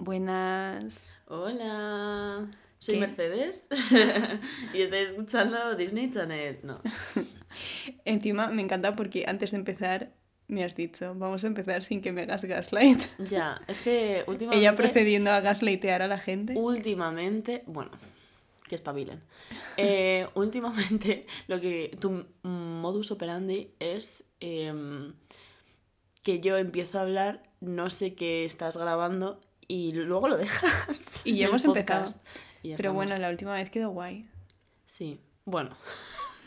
Buenas. Hola. Soy ¿Qué? Mercedes y estoy escuchando Disney Channel. No. Encima me encanta porque antes de empezar me has dicho, vamos a empezar sin que me hagas gaslight. Ya, es que últimamente. Ella procediendo a gaslightear a la gente. Últimamente. Bueno, que espabilen. Eh, últimamente, lo que. Tu modus operandi es. em, que yo empiezo a hablar, no sé qué estás grabando y luego lo dejas. Y ya el hemos empezado. podcast. Y ya Pero estamos. bueno, la última vez quedó guay. Sí, bueno.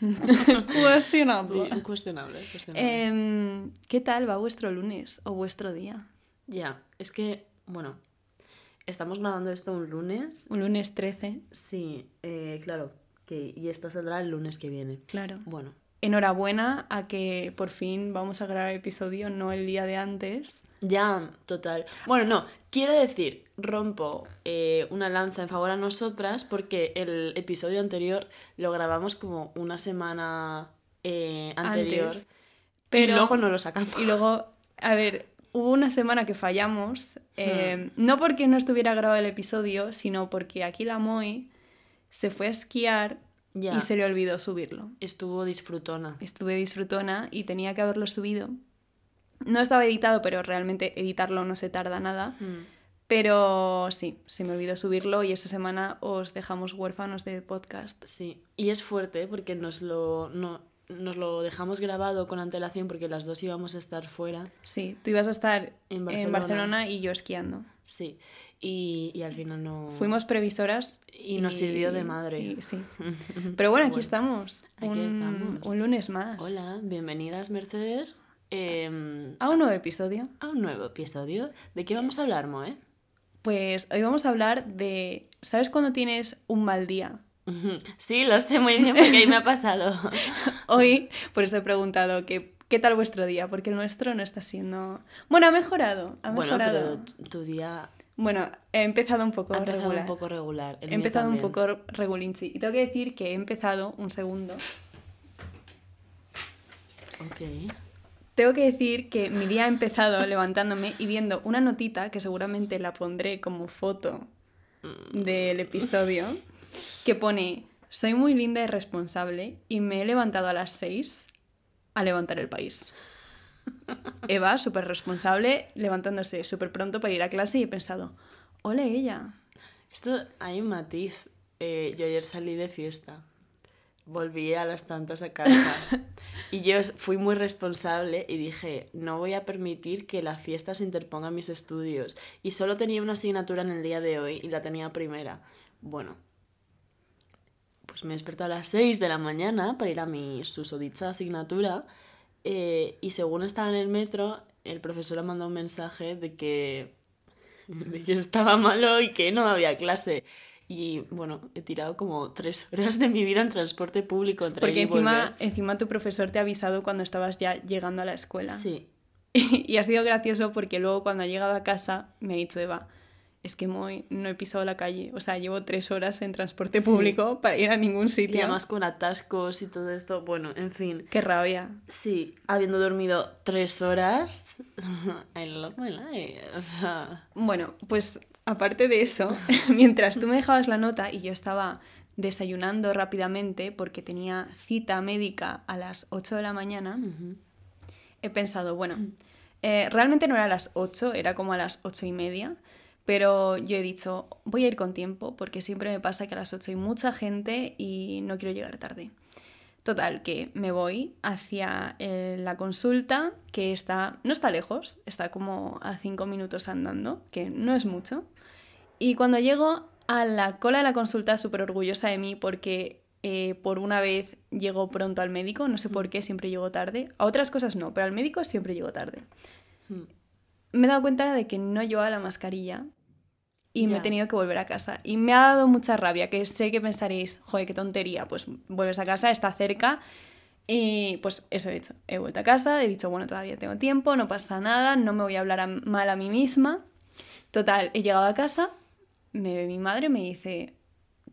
Cuestionable. Cuestionable, cuestionable. Em, ¿Qué tal va vuestro lunes o vuestro día? Ya, es que, bueno, estamos grabando esto un lunes. Un lunes 13, Sí, eh, claro, que, y esto saldrá el lunes que viene. claro. Bueno, Enhorabuena a que por fin vamos a grabar episodio, no el día de antes. Ya, total. Bueno, no, quiero decir, rompo eh, una lanza en favor a nosotras porque el episodio anterior lo grabamos como una semana eh, anterior. Antes. Pero Pero- luego no lo sacamos. Y luego, a ver, hubo una semana que fallamos, eh, Hmm. no porque no estuviera grabado el episodio, sino porque aquí la Moy se fue a esquiar Ya, y se le olvidó subirlo. estuvo disfrutona. Estuve disfrutona y tenía que haberlo subido. No estaba editado, pero realmente editarlo no se tarda nada. Mm. Pero sí, se me olvidó subirlo y esa semana os dejamos huérfanos de podcast. Sí, y es fuerte ¿eh? porque nos lo, no, nos lo dejamos grabado con antelación porque las dos íbamos a estar fuera. Sí, tú ibas a estar En en Barcelona. Y yo esquiando. Sí, y, y al final no... Fuimos previsoras Y nos sirvió de madre. y- sí. Pero bueno, aquí Bueno, estamos. aquí un, estamos. un lunes más. Hola, bienvenidas Mercedes em, A un nuevo episodio. a un nuevo episodio. ¿De qué vamos a hablar, Moe? Pues hoy vamos a hablar de. ¿Sabes cuando tienes un mal día? Sí, lo sé muy bien porque ahí me ha pasado. Hoy, por eso he preguntado que, qué tal vuestro día, porque el nuestro no está siendo. Bueno, ha mejorado. Ha Bueno, mejorado. pero tu- día Bueno, he empezado un poco ha empezado regular. un poco regular. el he empezado un poco regulinchi. Y tengo que decir que he empezado, un segundo. Ok. Tengo que decir que mi día ha empezado levantándome y viendo una notita que seguramente la pondré como foto del episodio, que pone, soy muy linda y responsable y me he levantado a las 6 a levantar el país. Eva, súper responsable, levantándose súper pronto para ir a clase y he pensado, ole ella. Esto hay un matiz. Eh, yo ayer salí de fiesta. Volví a las tantas a casa. y yo fui muy responsable y dije, no voy a permitir que la fiesta se interponga en mis estudios. Y solo tenía una asignatura en el día de hoy y la tenía primera. Bueno, pues me he despertado a las 6 de la mañana para ir a mi susodicha asignatura. eh, y según estaba en el metro, el profesor ha mandado un mensaje de que de que estaba malo y que no había clase. Y bueno, he tirado como tres horas de mi vida en transporte público entre Porque y encima, encima tu profesor te ha avisado cuando estabas ya llegando a la escuela. Sí, Y ha sido gracioso porque luego cuando ha llegado a casa me ha dicho Eva, es que Moy, no he pisado la calle. O sea, llevo tres horas en transporte Sí. público para ir a ningún y sitio. además con atascos y todo esto. Bueno, en fin. Qué rabia. Sí, habiendo dormido tres horas. I love my life. Bueno, pues aparte de eso, mientras tú me dejabas la nota y yo estaba desayunando rápidamente porque tenía cita médica a las 8 de la mañana, he pensado, bueno, eh, realmente no era a las 8, era como a las 8 y media, pero yo he dicho, voy a ir con tiempo porque siempre me pasa que a las 8 hay mucha gente y no quiero llegar tarde. Total, que me voy hacia eh, la consulta, que está, no está lejos, está como a 5 minutos andando, que no es mucho. Y cuando llego a la cola de la consulta, súper orgullosa de mí porque eh, por una vez llego pronto al médico, no sé por qué, siempre llego tarde. A otras cosas no, pero al médico siempre llego tarde. Hmm. Me he dado cuenta de que no llevaba la mascarilla y me he tenido que volver a casa. Y me ha dado mucha rabia, que sé que pensaréis, joder, qué tontería, pues vuelves a casa, está cerca. Y pues eso he hecho. He vuelto a casa, he dicho, bueno, todavía tengo tiempo, no pasa nada, no me voy a hablar a- mal a mí misma. Total, he llegado a casa, me ve mi madre y me dice,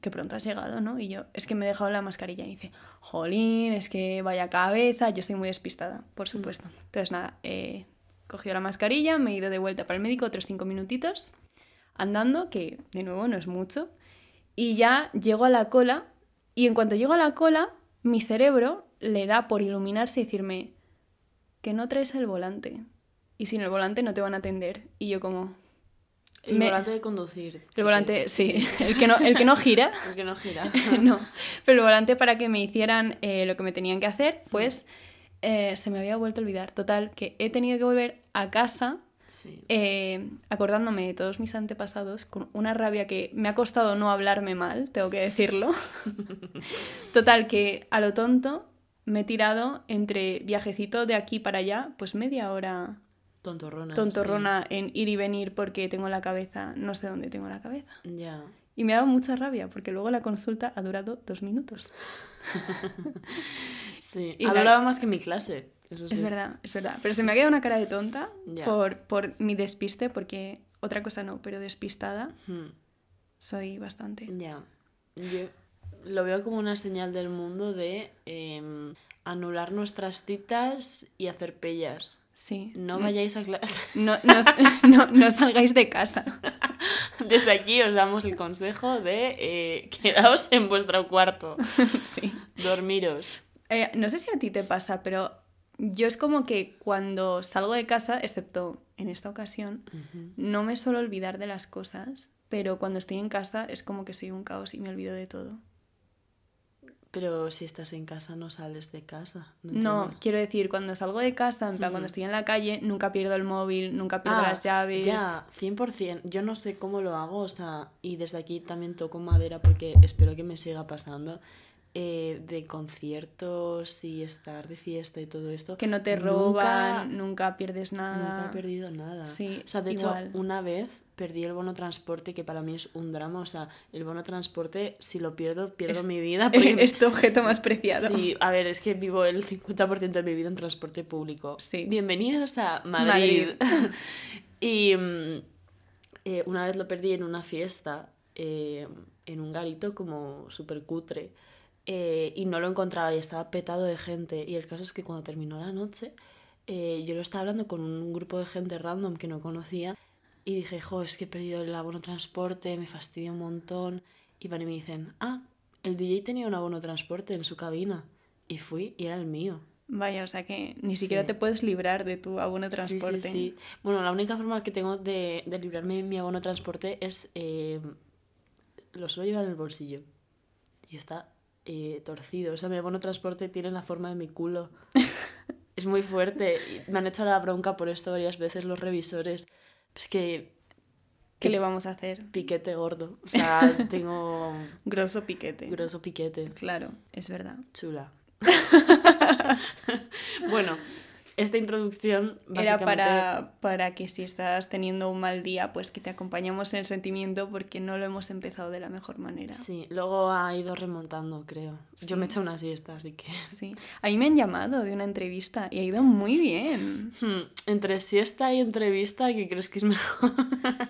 que pronto has llegado, ¿no? Y yo, es que me he dejado la mascarilla. Y dice, jolín, es que vaya cabeza, yo soy muy despistada, por supuesto. Entonces nada, he cogido la mascarilla, me he ido de vuelta para el médico otros cinco minutitos. andando, que de nuevo no es mucho, y ya llego a la cola y en cuanto llego a la cola, mi cerebro le da por iluminarse y decirme que no traes el volante. Y sin el volante no te van a atender. Y yo como... El Me- volante de conducir. El sí, volante, sí, sí, El, que no, el que no gira. El que no gira. no, pero el volante para que me hicieran eh, lo que me tenían que hacer, pues eh, se me había vuelto a olvidar. Total, que he tenido que volver a casa Sí. eh, acordándome de todos mis antepasados con una rabia que me ha costado no hablarme mal, tengo que decirlo. Total, que a lo tonto me he tirado entre viajecito de aquí para allá, pues media hora Tontorrona. tontorrona en ir y venir porque tengo la cabeza, no sé dónde tengo la cabeza. Ya. Y me ha dado mucha rabia porque luego la consulta ha durado dos minutos. Sí. Y ha la- durado más que mi clase. Eso sí. Es verdad, es verdad. Pero se me ha quedado una cara de tonta por, por mi despiste, porque otra cosa no, pero despistada Hmm, soy bastante. Ya. Yo lo veo como una señal del mundo de em, anular nuestras citas y hacer pellas. Sí. No vayáis a clase. No, no, no- no salgáis de casa. Desde aquí os damos el consejo de eh, quedaos en vuestro cuarto, sí. dormiros. Eh, no sé si a ti te pasa, pero yo es como que cuando salgo de casa, excepto en esta ocasión, no me suelo olvidar de las cosas, pero cuando estoy en casa es como que soy un caos y me olvido de todo. Pero si estás en casa no sales de casa. No, No, quiero decir, cuando salgo de casa, en plan, cuando estoy en la calle, nunca pierdo el móvil, nunca pierdo Ah, las llaves. Ya, 100%. Yo no sé cómo lo hago, o sea, y desde aquí también toco madera porque espero que me siga pasando. eh, de conciertos y estar de fiesta y todo esto. Que no te nunca- roban, nunca pierdes nada. Nunca he perdido nada. Sí, o sea, de igual. hecho, una vez perdí el bono transporte, que para mí es un drama. O sea, el bono transporte, si lo pierdo, pierdo Es- mi vida. Porque... Es tu objeto más preciado. Sí, a ver, es que vivo el 50% de mi vida en transporte público. Sí. Bienvenidos a Madrid. Madrid. y mm, eh, una vez lo perdí en una fiesta, eh, en un garito como súper cutre, eh, y no lo encontraba y estaba petado de gente. Y el caso es que cuando terminó la noche, yo lo estaba hablando con un grupo de gente random que no conocía y dije, jo, es que he perdido el abono transporte, me fastidia un montón. Y van y me dicen, ah, el DJ tenía un abono transporte en su cabina. Y fui y era el mío. Vaya, o sea que ni siquiera Sí. te puedes librar de tu abono de Sí, sí, transporte. sí. Bueno, la única forma que tengo de, de librarme de mi abono transporte es... eh, lo suelo llevar en el bolsillo. Y está eh, torcido. O sea, mi abono transporte tiene la forma de mi culo. es muy fuerte. Me han hecho la bronca por esto varias veces los revisores. Es que ¿Qué le vamos a hacer? piquete gordo. O sea, tengo Grosso piquete. grosso piquete. Claro, es verdad. Chula. bueno, esta introducción Era básicamente... para, para que si estás teniendo un mal día, pues que te acompañamos en el sentimiento porque no lo hemos empezado de la mejor manera. Sí, luego ha ido remontando, creo. Yo me he hecho una siesta, así que... Sí. A mí me han llamado de una entrevista y ha ido muy bien. Hmm, Entre siesta y entrevista, ¿qué crees que es mejor?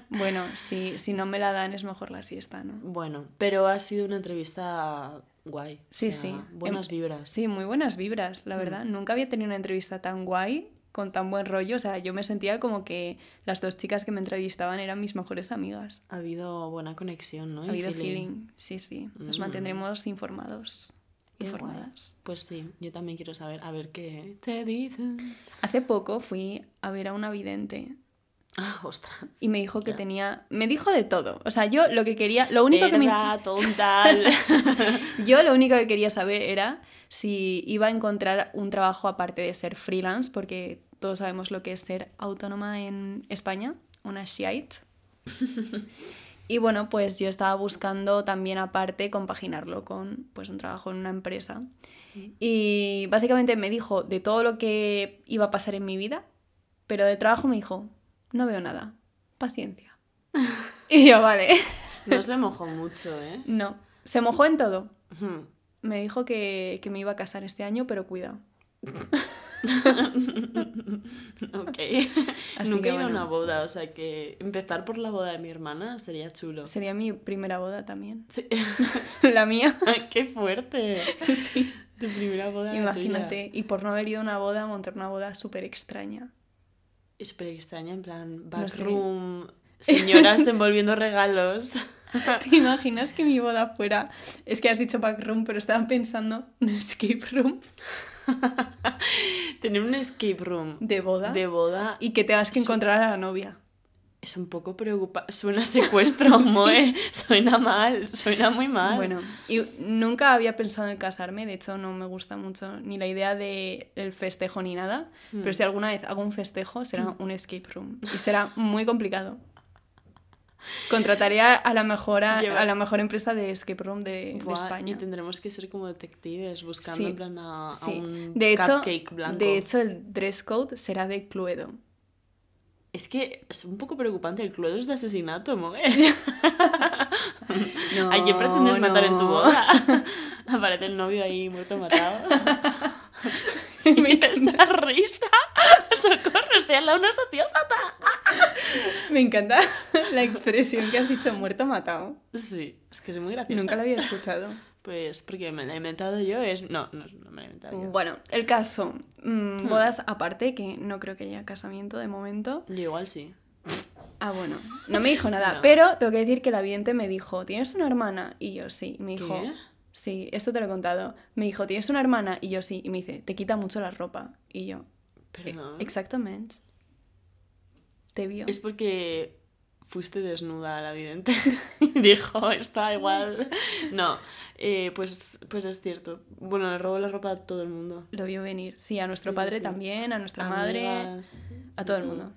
Bueno, si, si no me la dan es mejor la siesta, ¿no? bueno, pero ha sido una entrevista guay. o Sí, sea, sí. Buenas Em- vibras. Sí, muy buenas vibras, la verdad. Nunca había tenido una entrevista tan guay, con tan buen rollo. O sea, yo me sentía como que las dos chicas que me entrevistaban eran mis mejores amigas. Ha habido buena conexión, ¿no? Ha Y habido feeling. Sí, sí. Nos Mm. mantendremos informados. Qué guay. Informadas. Pues sí, yo también quiero saber, a ver qué te dicen. Hace poco fui a ver a una vidente Ah, ostras. y me dijo que tenía. Me dijo de todo. O sea, yo lo que quería. Lo único que me. Tontal. Yo lo único que quería saber era si iba a encontrar un trabajo aparte de ser freelance, porque todos sabemos lo que es ser autónoma en España, una shite. Y bueno, pues yo estaba buscando también aparte compaginarlo con pues un trabajo en una empresa. Y básicamente me dijo de todo lo que iba a pasar en mi vida, pero de trabajo me dijo, no veo nada, paciencia. Y yo, vale, No se mojó mucho, ¿eh? no, se mojó en todo. Hmm. Me dijo que, que me iba a casar este año, pero cuidado. Ok. Así Nunca he ido a una boda, o sea que empezar por la boda de mi hermana sería chulo. Sería mi primera boda también. Sí. La mía. ¡Qué fuerte! Sí. Tu primera boda. Imagínate. Y por no haber ido a una boda, montar una boda súper extraña. Súper extraña, en plan, No sé. backroom. señoras envolviendo regalos. ¿Te imaginas que mi boda fuera? Es que has dicho backroom, pero estaba pensando en escape room. Tener un escape room de boda. De boda. Y que tengas que encontrar a la novia. Es un poco preocupante. Suena secuestro, Moe. Suena mal, suena muy mal. Bueno, y nunca había pensado en casarme. De hecho, no me gusta mucho ni la idea del el festejo ni nada. Pero mm. si alguna vez hago un festejo, será mm. un escape room. Y será muy complicado. Contrataría a la mejor, a, la mejor empresa de escape room de, España. Y tendremos que ser como detectives buscando en plan a, un de hecho, blanco. De hecho, el dress code será de Cluedo. Es que es un poco preocupante, el Cluedo es de asesinato, ¿no? ¿Hay que pretender matar en tu boda? Aparece el novio ahí muerto matado. Me esa risa. Socorro, estoy al lado de una sociópata. Me encanta la expresión que has dicho muerto matado. Sí, es que es muy gracioso. Nunca lo había escuchado. Pues porque me la he inventado yo, es... No, no, me la he inventado yo. Bueno, el caso. Mm, hmm. bodas aparte, que no creo que haya casamiento de momento. Yo igual sí. Ah, bueno, no me dijo nada, pero tengo que decir que la vidente me dijo, ¿tienes una hermana? Y yo sí, me dijo, ¿Qué? sí, esto te lo he contado. Me dijo, ¿tienes una hermana? Y yo sí, y me dice, te quita mucho la ropa. Y yo, Perdón. Exactamente. Te vio. Es porque fuiste desnuda a la vidente. Dijo, está igual. No, eh, pues, pues es cierto. Bueno, le robó la ropa a todo el mundo. Lo vio venir. Sí, a nuestro padre también, a nuestra madre, a todo, el mundo.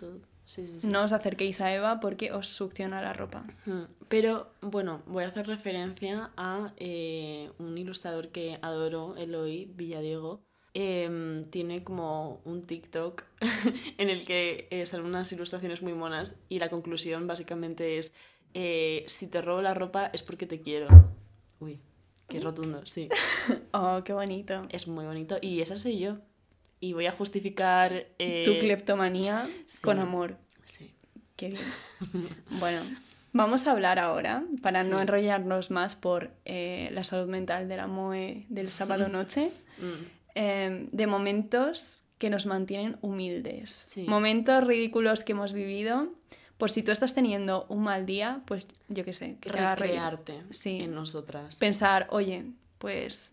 no os acerquéis a Eva porque os succiona la ropa. Pero bueno, voy a hacer referencia a eh, un ilustrador que adoro, Eloy Villadiego Em, tiene como un TikTok en el que eh, salen unas ilustraciones muy monas y la conclusión básicamente es, eh, si te robo la ropa es porque te quiero. Uy, qué rotundo, sí. oh, qué bonito. Es muy bonito y esa soy yo. Y voy a justificar... Eh, tu cleptomanía con amor. Sí. Qué bien. bueno, Vamos a hablar ahora, para no enrollarnos más por la salud mental de la MOE del sábado noche, mm. Em, de momentos que nos mantienen humildes. Momentos ridículos que hemos vivido. Por si tú estás teniendo un mal día, pues yo qué sé, que Recrearte sí. en nosotras. Pensar, oye, pues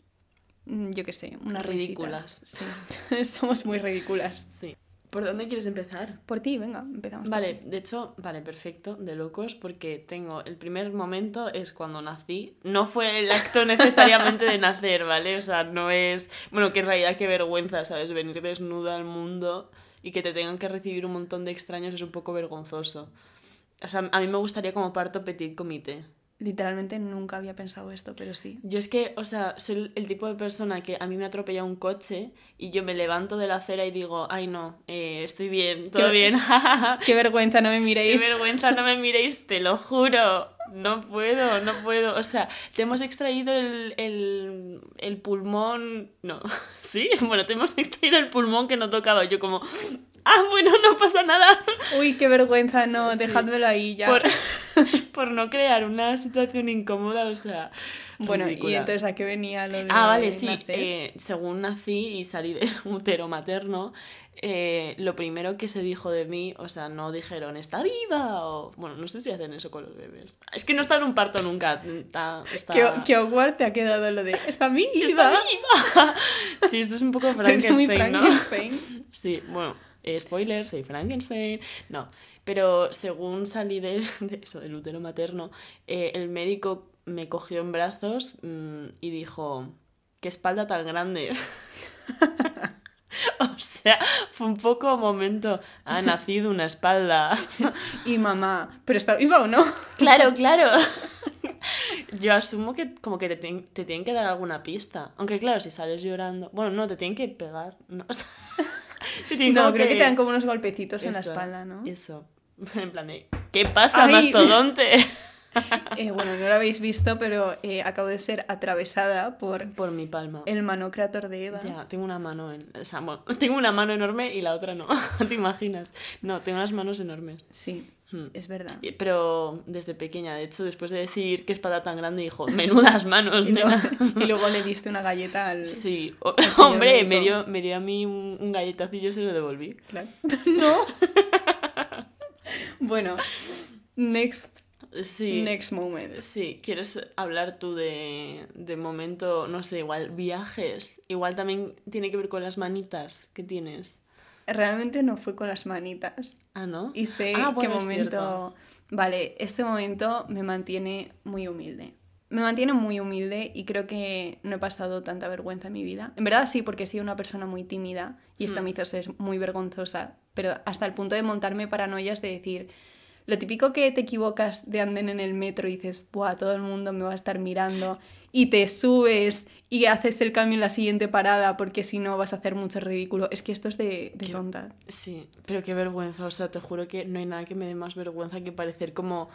mm, yo qué sé, unas ridículas. Sí. Somos muy ridículas. Sí. ¿Por dónde quieres empezar? Por ti, venga, empezamos. Vale, de hecho, vale, perfecto, de locos, porque tengo el primer momento es cuando nací. No fue el acto necesariamente de nacer, ¿vale? O sea, no es. Bueno, que en realidad qué vergüenza, ¿sabes? Venir desnuda al mundo y que te tengan que recibir un montón de extraños es un poco vergonzoso. O sea, a mí me gustaría como parto petit comité. Literalmente nunca había pensado esto, pero sí. Yo es que, o sea, soy el tipo de persona que a mí me atropella un coche y yo me levanto de la acera y digo, ay no, eh, estoy bien, todo bien. qué vergüenza, no me miréis. Qué vergüenza, no me miréis, te lo juro. No puedo, no puedo. O sea, te hemos extraído el, el, el pulmón. No, ¿sí? Bueno, te hemos extraído el pulmón que no tocaba. Yo, como, ah, bueno, no pasa nada. Uy, qué vergüenza, no, dejádmelo ahí ya. Por, no crear una situación incómoda, o sea. Bueno, ¿y entonces a qué venía lo de Ah, vale, sí. Eh, según nací y salí del útero materno, eh, lo primero que se dijo de mí, o sea, no dijeron, está viva, o... Bueno, no sé si hacen eso con los bebés. Es que no está en un parto nunca. Está, está... ¿Qué, ¿Qué te ha quedado lo de, está viva? ¡Está viva! sí, eso es un poco Frankenstein, ¿no? Sí, bueno eh, spoiler, soy Frankenstein. No, pero según salí de, eso, del útero materno, eh, el médico me cogió en brazos mm, y dijo, qué espalda tan grande. o sea, fue un poco momento, ha nacido una espalda. y mamá, ¿pero está viva o no? claro, claro. Yo asumo que como que te, te, tienen que dar alguna pista. Aunque claro, si sales llorando... Bueno, no, te tienen que pegar. No, no, creo que... te dan como unos golpecitos en la espalda, ¿no? Eso. En plan de, ¿qué pasa, mastodonte? Eh, bueno, no lo habéis visto, pero eh, acabo de ser atravesada por... Por mi palma. El mano creator de Eva. Ya, tengo una mano en... O sea, bueno, tengo una mano enorme y la otra no. ¿Te imaginas? No, tengo unas manos enormes. Sí, hmm. es verdad. Pero desde pequeña, de hecho, después de decir qué espada tan grande, dijo, menudas manos, y, luego, y luego le diste una galleta al... Sí, hombre, me dio, me dio a mí un, un galletazo y yo se lo devolví. Claro. no. bueno, next, Sí. next moment. Sí, ¿quieres hablar tú de, de momento, no sé, igual viajes? Igual también tiene que ver con las manitas que tienes. Realmente no fue con las manitas. Ah, ¿no? Y sé Ah, qué bueno, momento... cierto. Vale, este momento me mantiene muy humilde. Me mantiene muy humilde y creo que no he pasado tanta vergüenza en mi vida. En verdad sí, porque he sido una persona muy tímida y esto Hmm. me hizo ser muy vergonzosa, pero hasta el punto de montarme paranoias de decir, lo típico que te equivocas de anden en el metro y dices, ¡buah, todo el mundo me va a estar mirando! Y te subes y haces el cambio en la siguiente parada porque si no vas a hacer mucho ridículo. Es que esto es de, de Qué- tonta. Sí, pero qué vergüenza, o sea, te juro que no hay nada que me dé más vergüenza que parecer como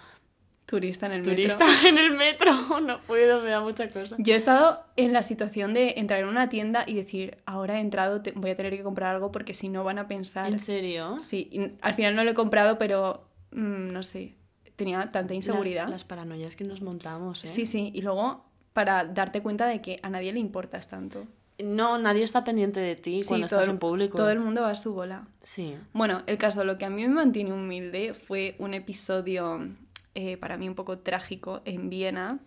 Turista en el turista metro. en el metro. No puedo, me da mucha cosa. Yo he estado en la situación de entrar en una tienda y decir, ahora he entrado, te- voy a tener que comprar algo porque si no van a pensar... ¿En serio? Sí, al final no lo he comprado, pero mm, no sé, tenía tanta inseguridad. La- las paranoias que nos montamos, ¿eh? Sí, sí, y luego para darte cuenta de que a nadie le importas tanto. No, nadie está pendiente de ti Sí, cuando estás el- en público. Todo el mundo va a su bola. Sí. Bueno, el caso, lo que a mí me mantiene humilde fue un episodio eh, para mí un poco trágico en Viena,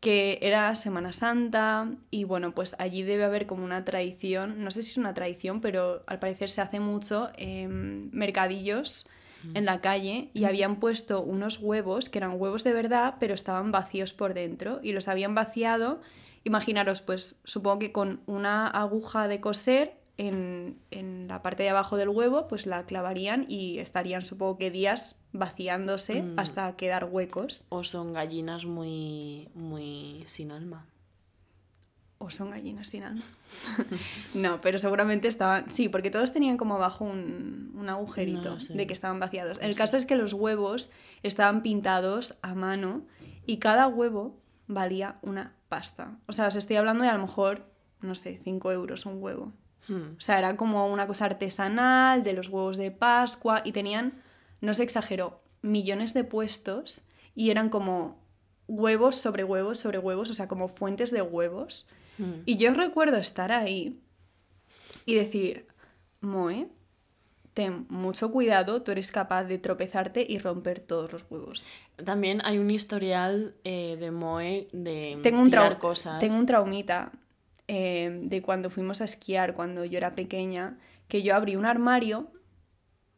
que era Semana Santa y bueno, pues allí debe haber como una tradición, no sé si es una tradición, pero al parecer se hace mucho en mercadillos en la calle y habían puesto unos huevos que eran huevos de verdad, pero estaban vacíos por dentro y los habían vaciado, imaginaros, pues supongo que con una aguja de coser en, en la parte de abajo del huevo, pues la clavarían y estarían supongo que días vaciándose Mm. hasta quedar huecos. O son gallinas muy, muy sin alma. O son gallinas sin alma. no, pero seguramente estaban. Sí, porque todos tenían como abajo un, un agujerito No de que estaban vaciados. El caso es que los huevos estaban pintados a mano y cada huevo valía una pasta. O sea, os estoy hablando de a lo mejor, no sé, 5 euros un huevo. Hmm. O sea, era como una cosa artesanal de los huevos de Pascua y tenían, no se exageró, millones de puestos y eran como huevos sobre huevos sobre huevos, o sea, como fuentes de huevos. Hmm. Y yo recuerdo estar ahí y decir, Moe, ten mucho cuidado, tú eres capaz de tropezarte y romper todos los huevos. También hay un historial eh, de Moe de Tengo un, tirar cosas. tengo un traumita eh, de cuando fuimos a esquiar, cuando yo era pequeña, que yo abrí un armario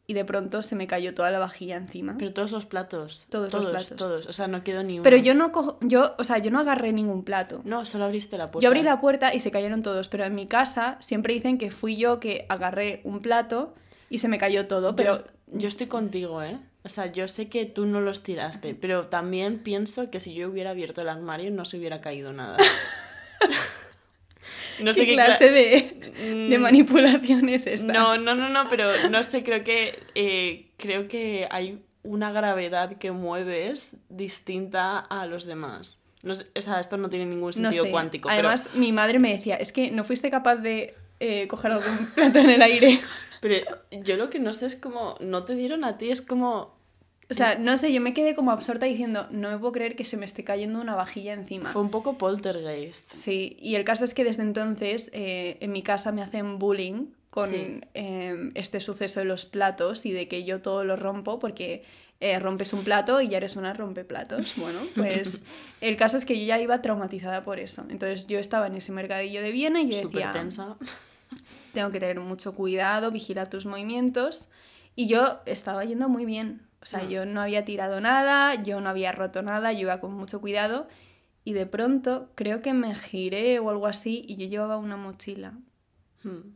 y de pronto se me cayó toda la vajilla encima. Pero todos los platos. Todos los todos, platos. Todos. O sea, no quedó ni uno. Pero yo no cojo, yo, o sea, yo no agarré ningún plato. No, solo abriste la puerta. Yo abrí la puerta y se cayeron todos, pero en mi casa siempre dicen que fui yo que agarré un plato y se me cayó todo, pero Yo, yo estoy contigo, ¿eh? O sea, yo sé que tú no los tiraste, pero también pienso que si yo hubiera abierto el armario no se hubiera caído nada. no ¿qué qué clase cla- de, de Mm, manipulación es esta? No, no, no, no, pero no sé, creo que eh, creo que hay una gravedad que mueves distinta a los demás. No sé, o sea, esto no tiene ningún No sentido sé. cuántico. Además, mi madre me decía, es que no fuiste capaz de eh, coger algún plato en el aire. pero, pero yo lo que no sé es como, no te dieron a ti, es como, O sea, no sé, yo me quedé como absorta diciendo, no me puedo creer que se me esté cayendo una vajilla encima. fue un poco poltergeist. Sí, y el caso es que desde entonces eh, en mi casa me hacen bullying con Sí. eh, este suceso de los platos y de que yo todo lo rompo porque eh, rompes un plato y ya eres una rompeplatos. Bueno, pues el caso es que yo ya iba traumatizada por eso. Entonces yo estaba en ese mercadillo de Viena y yo Súper decía, tensa. tengo que tener mucho cuidado, vigilar tus movimientos. Y yo estaba yendo muy bien. O sea, Mm. yo no había tirado nada, yo no había roto nada, yo iba con mucho cuidado. Y de pronto creo que me giré o algo así y yo llevaba una mochila. Hmm.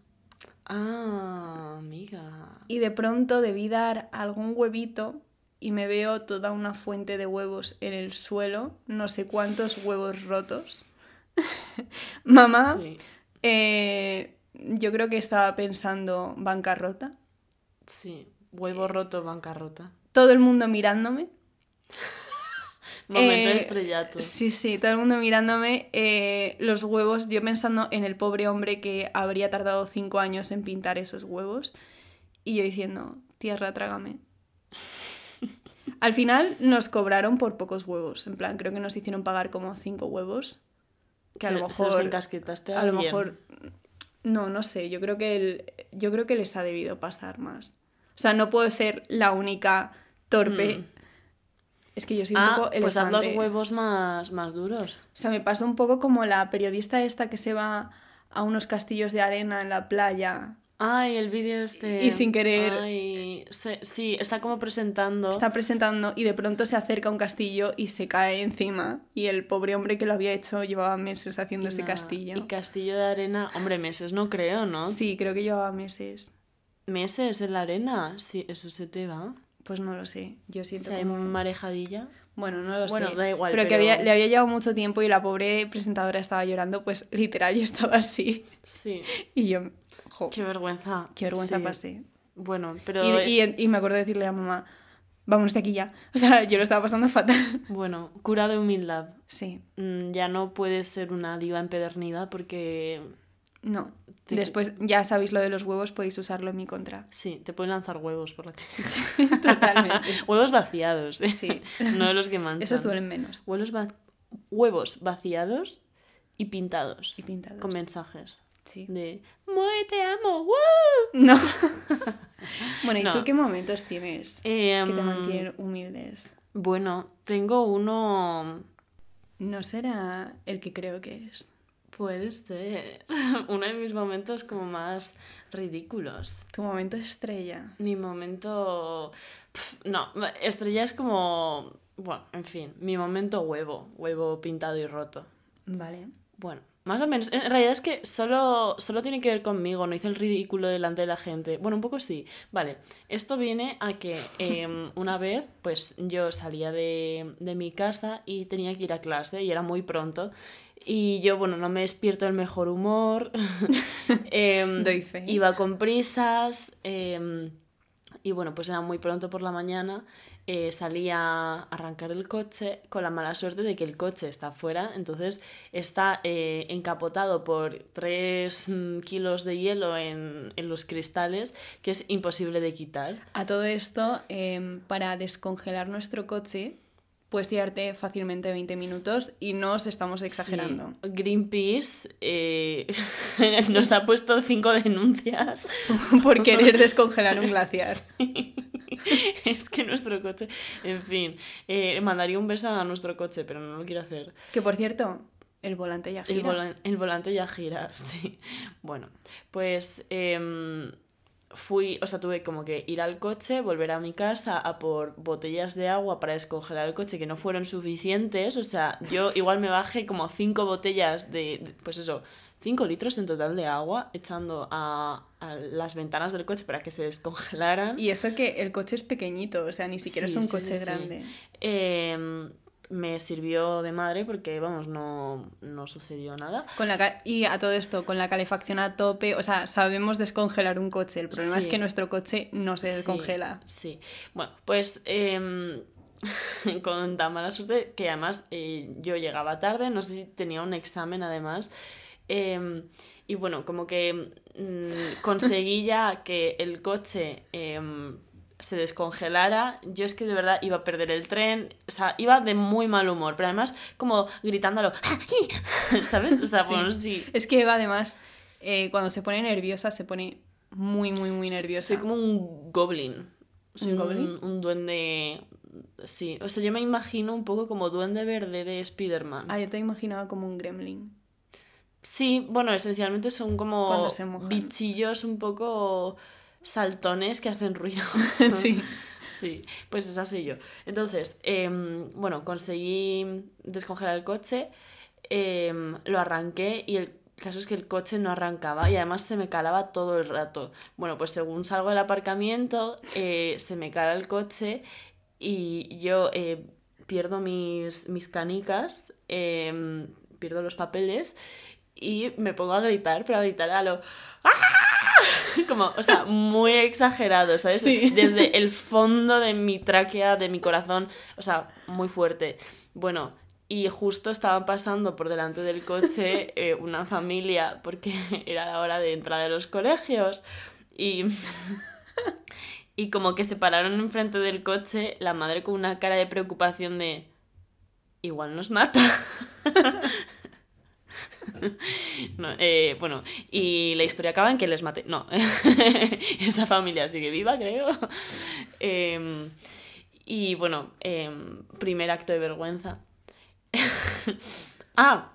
Ah, amiga. Y de pronto debí dar algún huevito y me veo toda una fuente de huevos en el suelo, no sé cuántos huevos rotos. Mamá, Sí. eh, yo creo que estaba pensando bancarrota. Sí. Huevo roto, bancarrota. Todo el mundo mirándome. Momento Eh, estrellato. Sí, sí, todo el mundo mirándome. eh, los huevos, yo pensando en el pobre hombre que habría tardado cinco años en pintar esos huevos. Y yo diciendo, tierra, trágame. Al final nos cobraron por pocos huevos. En plan, creo que nos hicieron pagar como cinco huevos. Que a Se- lo se los mejor. encasquetaste a, A lo mejor. No, no sé. Yo creo que el- yo creo que les ha debido pasar más. O sea, no puedo ser la única torpe. Mm. Es que yo soy un Ah, poco pues haz los elefante. huevos más, más duros. O sea, me pasa un poco como la periodista esta que se va a unos castillos de arena en la playa. Ay, el vídeo este. Y sin querer- Ay, se- sí, está como presentando. Está presentando y de pronto se acerca a un castillo y se cae encima. Y el pobre hombre que lo había hecho llevaba meses haciendo ese Nada. castillo. Y castillo de arena. Hombre, meses no creo, ¿no? Sí, creo que llevaba meses. Meses en la arena. Sí, eso se te va. Pues no lo sé. Yo siento como... marejadilla. Bueno, no lo Bueno, sé. da igual, pero, que había, le había llevado mucho tiempo y la pobre presentadora estaba llorando, pues literal yo estaba así. Sí. Y yo, jo, Qué vergüenza. qué vergüenza Sí. pasé. Bueno, pero. Y, y- y me acuerdo de decirle a mamá, vámonos de aquí ya. O sea, yo lo estaba pasando fatal. Bueno, cura de humildad. Sí, Mm, Ya no puedes ser una diva empedernida porque. No. Te- Después, ya sabéis lo de los huevos, podéis usarlo en mi contra. Sí, te pueden lanzar huevos por la calle. Totalmente. huevos vaciados, ¿eh? Sí. No los que manchan. Esos duelen menos. Huevos, va- huevos vaciados y pintados. Y pintados. Con mensajes. Sí. De Moe, te amo. ¡Woo! No. bueno, ¿y No. tú qué momentos tienes Em, que te mantienen humildes? Bueno, tengo uno. No será el que creo que es. Puede ser. Uno de mis momentos como más ridículos. Tu momento estrella. Mi momento. No, estrella es como. Bueno, en fin, mi momento huevo. Huevo pintado y roto. Vale. Bueno, más o menos. En realidad es que solo, solo tiene que ver conmigo, no hice el ridículo delante de la gente. Bueno, un poco sí. Vale, esto viene a que em, una vez, pues yo salía de, de mi casa y tenía que ir a clase y era muy pronto. Y yo, bueno, no me despierto del mejor humor. Em, Doy fe. Iba con prisas. em, y bueno, pues era muy pronto por la mañana. eh, salí a arrancar el coche con la mala suerte de que el coche está fuera, entonces está eh, encapotado por 3 kilos de hielo en, en los cristales que es imposible de quitar. A todo esto, em, para descongelar nuestro coche, puedes tirarte fácilmente 20 minutos y no os estamos exagerando. Sí, Greenpeace eh, nos ha puesto cinco denuncias. Por querer descongelar un glaciar. es que nuestro coche, en fin, eh, mandaría un beso a nuestro coche, pero no lo quiero hacer. Que por cierto, el volante ya El, gira. volan- el volante ya gira, sí. Bueno, pues em, fui, o sea, tuve como que ir al coche, volver a mi casa a por botellas de agua para descongelar el coche que no fueron suficientes. O sea, yo igual me bajé como cinco botellas de, de- pues eso, cinco litros en total de agua echando a, a las ventanas del coche para que se descongelaran. Y eso que el coche es pequeñito, o sea, ni siquiera Sí, es un sí, coche sí, grande. Em, me sirvió de madre porque, vamos, no, no sucedió nada. Con la y a todo esto, con la calefacción a tope, o sea, sabemos descongelar un coche. El problema es que nuestro coche no se descongela. Sí, Bueno, pues em, con tan mala suerte que además eh, yo llegaba tarde, no sé si tenía un examen además. em, y bueno, como que mm, conseguí ya que el coche em, se descongelara. Yo es que de verdad iba a perder el tren. O sea, iba de muy mal humor, pero además como gritándolo. ¿Sabes? O sea, Sí. bueno, sí. Es que Eva, además, eh, cuando se pone nerviosa, se pone muy, muy, muy nerviosa. Soy como un goblin. Soy ¿Un un, goblin? un duende. Sí, o sea, yo me imagino un poco como duende verde de Spider-Man. Ah, yo te imaginaba como un gremlin. Sí, bueno, esencialmente son como bichillos un poco saltones que hacen ruido. sí. Sí, pues esa soy yo. Entonces, em, bueno, conseguí descongelar el coche, em, lo arranqué y el caso es que el coche no arrancaba y además se me calaba todo el rato. Bueno, pues según salgo del aparcamiento, eh, se me cala el coche y yo eh, pierdo mis, mis canicas, em, pierdo los papeles y me pongo a gritar, pero a gritar a lo... Como, o sea, muy exagerado, ¿sabes? Sí. Desde el fondo de mi tráquea, de mi corazón, o sea, muy fuerte. Bueno, y justo estaba pasando por delante del coche eh, una familia, porque era la hora de entrada de los colegios, y, y como que se pararon enfrente del coche, la madre con una cara de preocupación de, igual nos mata. No, eh, bueno, y la historia acaba en que les maté. No, esa familia sigue viva, creo. Em, Y bueno, em, primer acto de vergüenza. ah,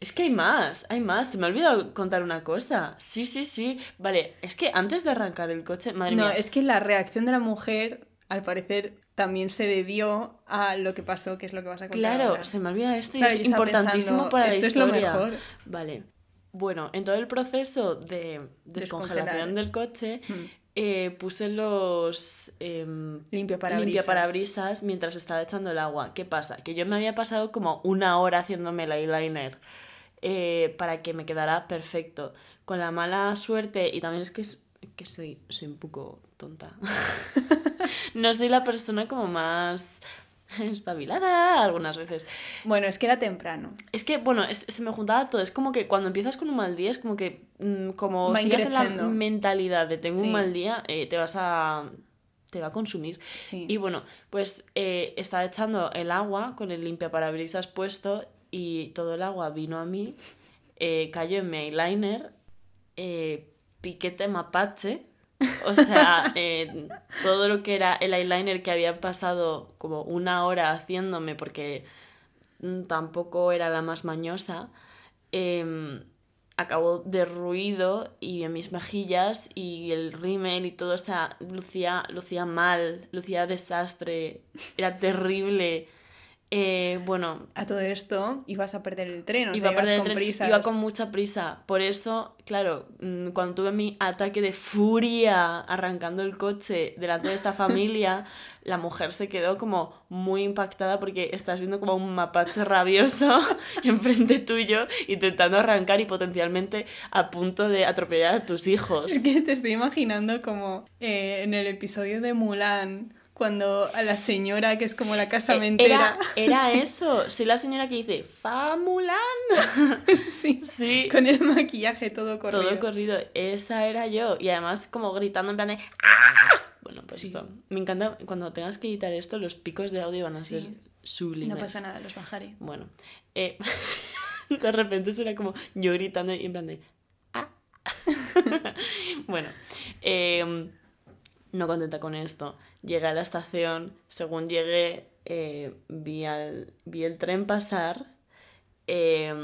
es que hay más, hay más. Se me ha olvidado contar una cosa. Sí, sí, sí. Vale, es que antes de arrancar el coche, madre no, mía. es que la reacción de la mujer, al parecer, también se debió a lo que pasó, que es lo que vas a contar. Claro, ahora. se me olvida esto y es importantísimo pensando, para la esto es lo historia. mejor. Vale. Bueno, en todo el proceso de descongelación del coche, Hmm. eh, puse los em, Limpio parabrisas. limpiaparabrisas mientras estaba echando el agua. ¿Qué pasa? Que yo me había pasado como una hora haciéndome el eyeliner eh, para que me quedara perfecto. Con la mala suerte, y también es que, es- que soy, soy un poco tonta. no soy la persona como más espabilada algunas veces. Bueno, es que era temprano. Es que, bueno, es- se me juntaba todo. Es como que cuando empiezas con un mal día, es como que, mm, como Va sigas en la mentalidad de tengo Sí. un mal día, eh, te vas a. te va a consumir. Sí. Y bueno, pues eh, estaba echando el agua con el limpiaparabrisas puesto y todo el agua vino a mí, eh, cayó en mi eyeliner, piquete mapache. O sea, eh, todo lo que era el eyeliner que había pasado como una hora haciéndome porque tampoco era la más mañosa, em, acabó derruido y en mis mejillas y el rímel y todo, o sea, lucía, lucía mal, lucía desastre, era terrible. Eh, bueno, A todo esto ibas a perder el tren, o iba sea, a perder el ibas con tren, prisas. iba con mucha prisa. Por eso, claro, mm, cuando tuve mi ataque de furia arrancando el coche delante de esta familia, la mujer se quedó como muy impactada porque estás viendo como un mapache rabioso enfrente tuyo intentando arrancar y potencialmente a punto de atropellar a tus hijos. Es que te estoy imaginando como eh, en el episodio de Mulan, cuando a la señora que es como la Eh, casamentera. Era, era eso, soy la señora que dice ¡Famulan! sí. Sí. Con el maquillaje todo corrido. Todo corrido, esa era yo. Y además como gritando en plan de ¡Ah! Bueno, pues Sí. esto. Me encanta cuando tengas que editar esto, los picos de audio van a Sí. ser sublimes. No pasa nada, los bajaré. Bueno, eh, de repente suena como yo gritando y en plan de ¡Ah! bueno, eh, no contenta con esto. Llegué a la estación, según llegué, eh, vi, al- vi el tren pasar. eh,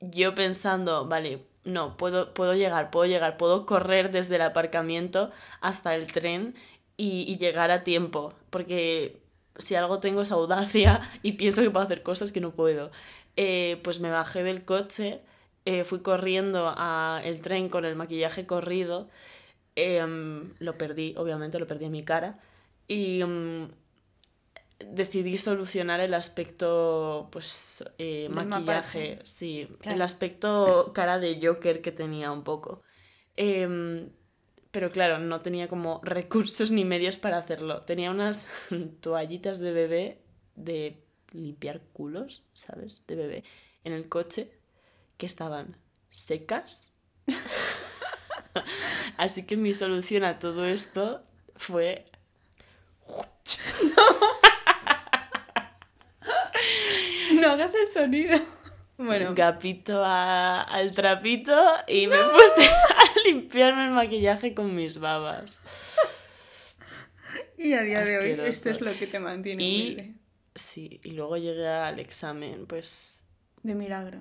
yo pensando, vale, no, puedo, puedo llegar, puedo llegar, puedo correr desde el aparcamiento hasta el tren y, y llegar a tiempo, porque si algo tengo es audacia y pienso que puedo hacer cosas que no puedo. Eh, pues me bajé del coche, eh, fui corriendo al tren con el maquillaje corrido, em, lo perdí, obviamente lo perdí en mi cara, y em, decidí solucionar el aspecto, pues, eh, maquillaje, sí, Claro. el aspecto cara de Joker que tenía un poco. Em, pero claro, no tenía como recursos ni medios para hacerlo. Tenía unas toallitas de bebé de limpiar culos, ¿sabes? De bebé en el coche que estaban secas. Así que mi solución a todo esto fue No hagas el sonido. Bueno, gapito a- al trapito y me puse a limpiarme el maquillaje con mis babas. y a día de hoy esto es lo que te mantiene Y- humilde. Sí, y luego llegué al examen, pues De milagro.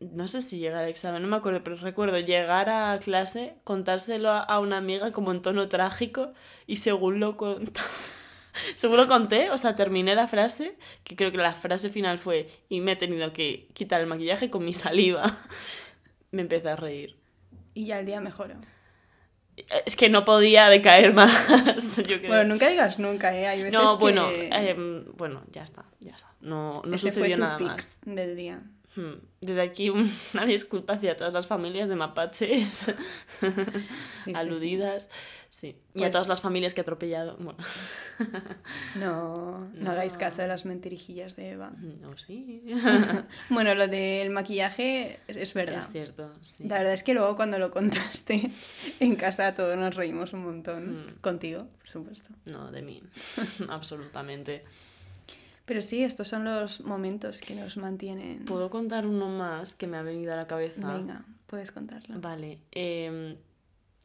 No sé si llegué al examen, no me acuerdo, pero recuerdo llegar a clase, contárselo a- a una amiga como en tono trágico y según lo conté, según lo conté, o sea, terminé la frase, que creo que la frase final fue y me he tenido que quitar el maquillaje con mi saliva. Me empecé a reír. Y ya el día mejoró. Es que no podía decaer más, yo creo. Bueno, nunca digas nunca, ¿eh? Hay veces no, que bueno, em, bueno, ya está, ya está. No, no ese fue sucedió tu nada pic más. del día. Hmm. Desde aquí una disculpa hacia todas las familias de mapaches Sí, sí, sí. aludidas. Sí. Y a todas las familias que he atropellado. Bueno, No, no, No. hagáis caso de las mentirijillas de Eva. no, sí. Bueno, lo del maquillaje es, es verdad. Es cierto, sí. La verdad es que luego cuando lo contaste en casa todos nos reímos un montón. Mm. Contigo, por supuesto. No, de mí. Absolutamente. Pero sí, estos son los momentos que nos mantienen. ¿Puedo contar uno más que me ha venido a la cabeza? Venga, puedes contarlo. Vale. em,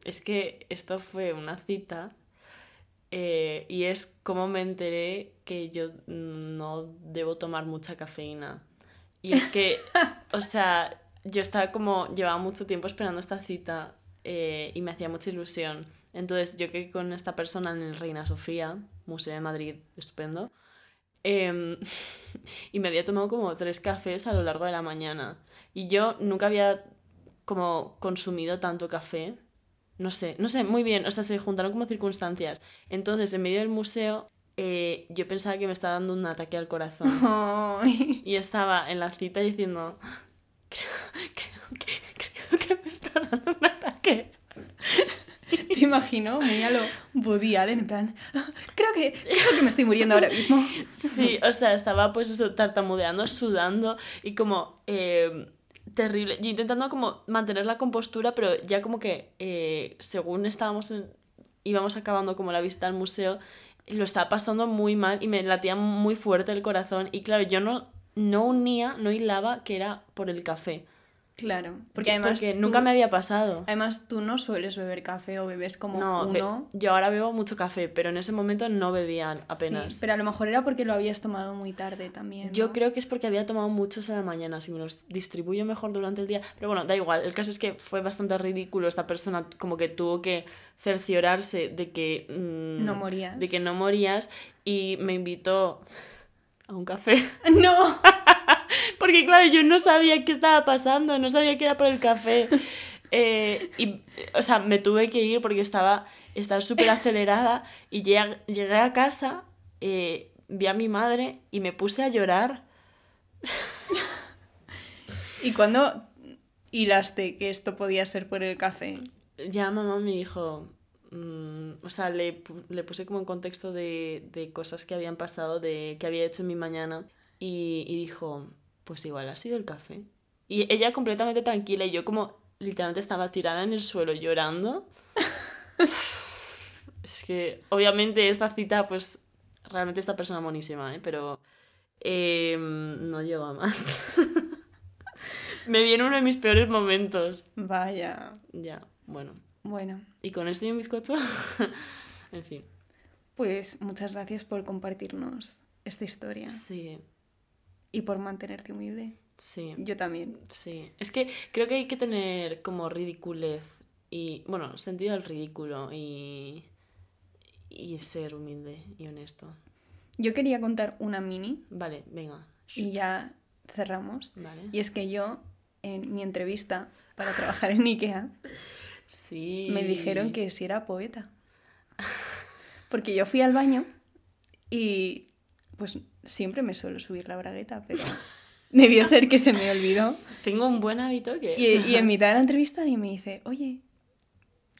es que esto fue una cita eh, y es cómo me enteré que yo no debo tomar mucha cafeína. Y es que, o sea, yo estaba como, llevaba mucho tiempo esperando esta cita eh, y me hacía mucha ilusión. Entonces yo que con esta persona en el Reina Sofía, Museo de Madrid, estupendo, em, y me había tomado como tres cafés a lo largo de la mañana. Y yo nunca había como consumido tanto café. No sé, no sé, muy bien, o sea, se juntaron como circunstancias. Entonces, en medio del museo, eh, yo pensaba que me estaba dando un ataque al corazón. Y estaba en la cita diciendo, creo, creo, que, me está dando un ataque. Te imagino muy a lo Woody Allen, en plan, creo que, creo que me estoy muriendo ahora mismo. Sí, o sea, estaba pues eso, tartamudeando, sudando y como eh, terrible. Yo intentando como mantener la compostura, pero ya como que eh, según estábamos íbamos acabando como la visita al museo, lo estaba pasando muy mal y me latía muy fuerte el corazón. Y claro, yo no, no unía, no hilaba que era por el café. Claro, porque además nunca me había pasado. Además tú no sueles beber café o bebes como no, uno. yo ahora bebo mucho café, pero en ese momento no bebía apenas. pero a lo mejor era porque lo habías tomado muy tarde también. Yo creo que es porque había tomado muchos en la mañana, si me los distribuyo mejor durante el día. Pero bueno, da igual, el caso es que fue bastante ridículo esta persona como que tuvo que cerciorarse de que mm, no morías. De que no morías y me invitó a un café. No. Porque claro, yo no sabía qué estaba pasando, no sabía que era por el café. Eh, y, o sea, me tuve que ir porque estaba estaba súper acelerada y llegué, a casa, eh, vi a mi madre y me puse a llorar. ¿Y cuándo hilaste que esto podía ser por el café? Ya mamá me dijo, mm, o sea, le, le, puse como en contexto de, de, cosas que habían pasado, de que había hecho en mi mañana y, y dijo, pues igual ha sido el café. Y ella completamente tranquila y yo como literalmente estaba tirada en el suelo llorando. es que obviamente esta cita pues realmente esta persona monísima, ¿eh? pero em, no llego a más. Me viene uno de mis peores momentos. Vaya. Ya, bueno. Bueno. ¿Y con esto y un bizcocho? en fin. Pues muchas gracias por compartirnos esta historia. Sí y por mantenerte humilde. Sí. Yo también. Sí. Es que creo que hay que tener como ridiculez y, bueno, sentido del ridículo y, y ser humilde y honesto. Yo quería contar una mini. Vale, venga. Y ya cerramos. Vale. Y es que yo, en mi entrevista para trabajar en IKEA, sí. me dijeron que si era poeta. Porque yo fui al baño y pues siempre me suelo subir la bragueta, pero debió ser que se me olvidó. Tengo un buen hábito que Y, en mitad de la entrevista alguien me dice, oye,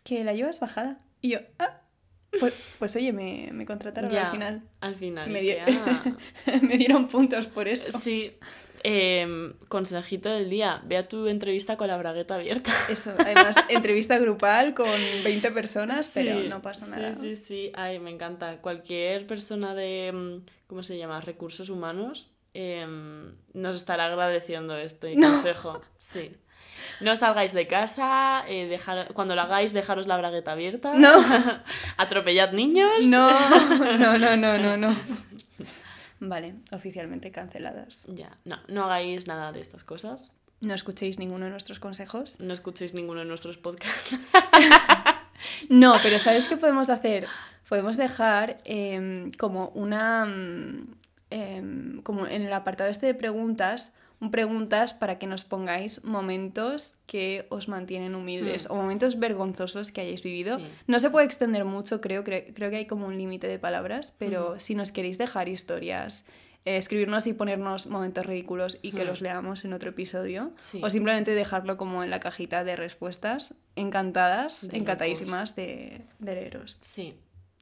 que la llevas bajada. Y yo, ah, pues, pues oye, me, me contrataron al final. Al final. Me, me dieron puntos por eso. Sí, eh, consejito del día, ve a tu entrevista con la bragueta abierta. Eso, además, entrevista grupal con 20 personas, pero no pasa nada. Sí, sí, sí, ay, me encanta. Cualquier persona de, mm, ¿cómo se llama? Recursos humanos em, nos estará agradeciendo este consejo. Sí. No salgáis de casa, eh, dejar, cuando lo hagáis, dejaros la bragueta abierta. No. Atropellad niños. No, no, no, no, no, no. Vale, oficialmente canceladas. Ya, no, no hagáis nada de estas cosas. No escuchéis ninguno de nuestros consejos. No escuchéis ninguno de nuestros podcasts. no, pero ¿sabes qué podemos hacer? Podemos dejar em, como una... Mm, em, como en el apartado este de preguntas, preguntas para que nos pongáis momentos que os mantienen humildes hmm. o momentos vergonzosos que hayáis vivido. No se puede extender mucho, creo, creo, que hay como un límite de palabras, pero si nos queréis dejar historias, eh, escribirnos y ponernos momentos ridículos y que hmm. los leamos en otro episodio, o simplemente dejarlo como en la cajita de respuestas, encantadas, encantadísimas de, de leeros. Sí,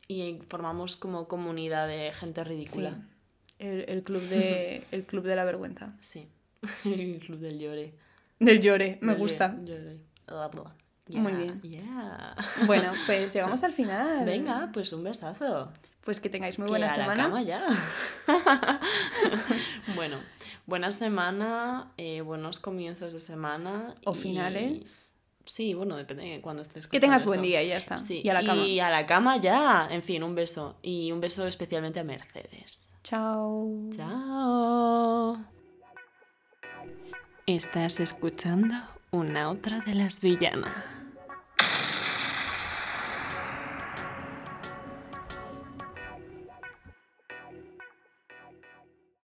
y formamos como comunidad de gente ridícula. El, el, club de, el club de la vergüenza. Sí. el club del llore. Del llore, me gusta. Muy bien. Bueno, pues llegamos al final. Venga, pues un besazo. Pues que tengáis muy buena semana. ya. bueno, buena semana, eh, buenos comienzos de semana. O finales. Sí, bueno, depende de cuando estés Que tengas buen día y ya está. Sí. Y a la cama. Y a la cama ya. En fin, un beso. Y un beso especialmente a Mercedes. Chao. Chao. Estás escuchando una otra de las villanas.